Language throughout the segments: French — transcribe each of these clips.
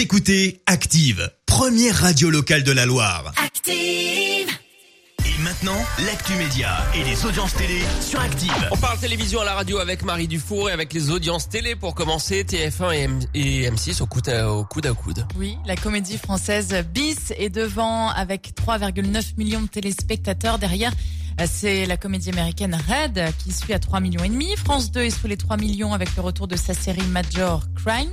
Vous écoutez Active, première radio locale de la Loire. Active. Et maintenant, l'actu média et les audiences télé sur Active. On parle télévision à la radio avec Marie Dufour et avec les audiences télé pour commencer TF1 et, M- et M6 au coude à, au coude à coude. Oui, la comédie française Bis est devant avec 3,9 millions de téléspectateurs. Derrière, c'est la comédie américaine Red qui suit à 3 millions et demi. France 2 est sous les 3 millions avec le retour de sa série Major Crimes.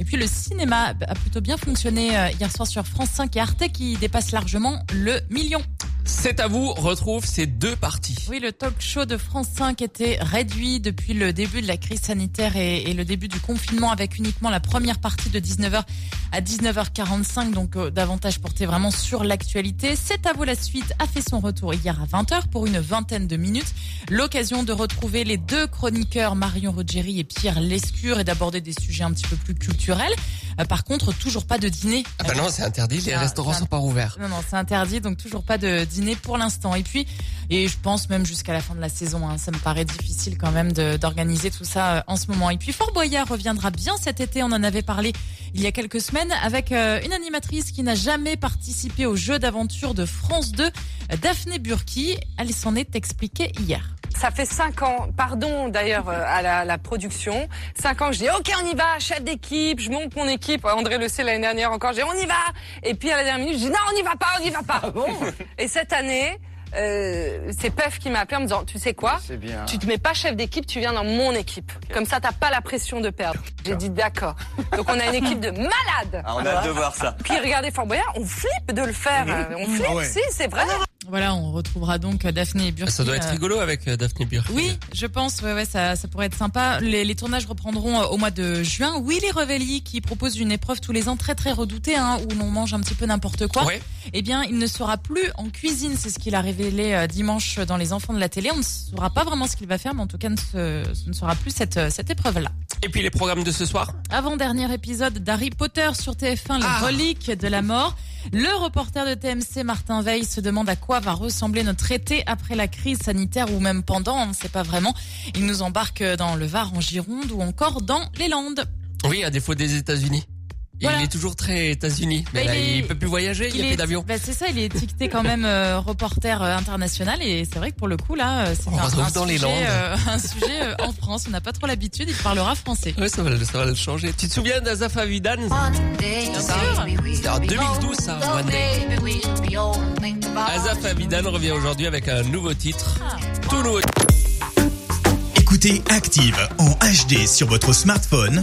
Et puis le cinéma a plutôt bien fonctionné euh, hier soir sur France 5 et Arte qui dépasse largement le million. C'est à vous, retrouve ces deux parties. Oui, le talk show de France 5 était réduit depuis le début de la crise sanitaire et, et le début du confinement avec uniquement la première partie de 19h à 19h45, donc euh, davantage porté vraiment sur l'actualité. C'est à vous la suite a fait son retour hier à 20h pour une vingtaine de minutes. L'occasion de retrouver les deux chroniqueurs Marion Rogeri et Pierre Lescure et d'aborder des sujets un petit peu plus culturels. Euh, par contre, toujours pas de dîner. Ah bah non, c'est interdit, les Ah, restaurants c'est sont pas ouverts. Non, non, c'est interdit, donc toujours pas de dîner pour l'instant. Et puis, et je pense même jusqu'à la fin de la saison, hein, ça me paraît difficile quand même d'organiser tout ça euh, en ce moment. Et puis, Fort Boyard reviendra bien cet été, on en avait parlé il y a quelques semaines, avec euh, une animatrice qui n'a jamais participé au jeu d'aventure de France 2, euh, Daphné Burki. Elle s'en est expliquée hier. Ça fait cinq ans, pardon d'ailleurs euh, à la, la production, cinq ans que je dis ok on y va, chef d'équipe, je monte mon équipe, André le sait l'année dernière encore, dis on y va, et puis à la dernière minute je dis non on n'y va pas, on n'y va pas. et cette année, euh, c'est Pef qui m'a appelé en me disant tu sais quoi, C'est bien. tu te mets pas chef d'équipe, tu viens dans mon équipe, comme ça t'as pas la pression de perdre. J'ai dit d'accord. Donc on a une équipe de malades. Ah, on a hâte de voir ça. Puis regardez Fort Boyard, on flippe de le faire, on flippe, si c'est vrai. Voilà, on retrouvera donc Daphné Burki. Ça doit être euh, rigolo avec euh, Daphné Burki. Oui, je pense, ouais, ouais, ça, ça pourrait être sympa. Les, les tournages reprendront euh, au mois de juin. Willy Revelli, qui propose une épreuve tous les ans très très redoutée, hein, où l'on mange un petit peu n'importe quoi. Ouais. Eh bien, il ne sera plus en cuisine. C'est ce qu'il a révélé dimanche dans Les Enfants de la télé. On ne saura pas vraiment ce qu'il va faire, mais en tout cas, ce, ce ne sera plus cette, cette épreuve-là. Et puis les programmes de ce soir Avant-dernier épisode d'Harry Potter sur TF1, les Ah. reliques de la mort. Le reporter de TMC, Martin Veil, se demande à quoi va ressembler notre été après la crise sanitaire ou même pendant, on ne sait pas vraiment. Il nous embarque dans le Var, en Gironde ou encore dans les Landes. Oui, à défaut des États-Unis. Voilà. Il est toujours très États-Unis, mais Bah, là, il est- il peut plus voyager, il n'y a est- plus d'avion. bah, c'est ça, il est étiqueté quand même euh, reporter euh, international et c'est vrai que pour le coup là, euh, c'est un, dans sujet, euh, un sujet euh, en France. On n'a pas trop l'habitude, il parlera français. Ouais, ça va, le- ça va le changer. Tu te souviens d'Azaf Avidan Bien sûr. C'était en 2012, ça, One Day. Azaf Avidan revient aujourd'hui avec un nouveau titre. Tout nouveau. Écoutez Active en HD sur votre smartphone,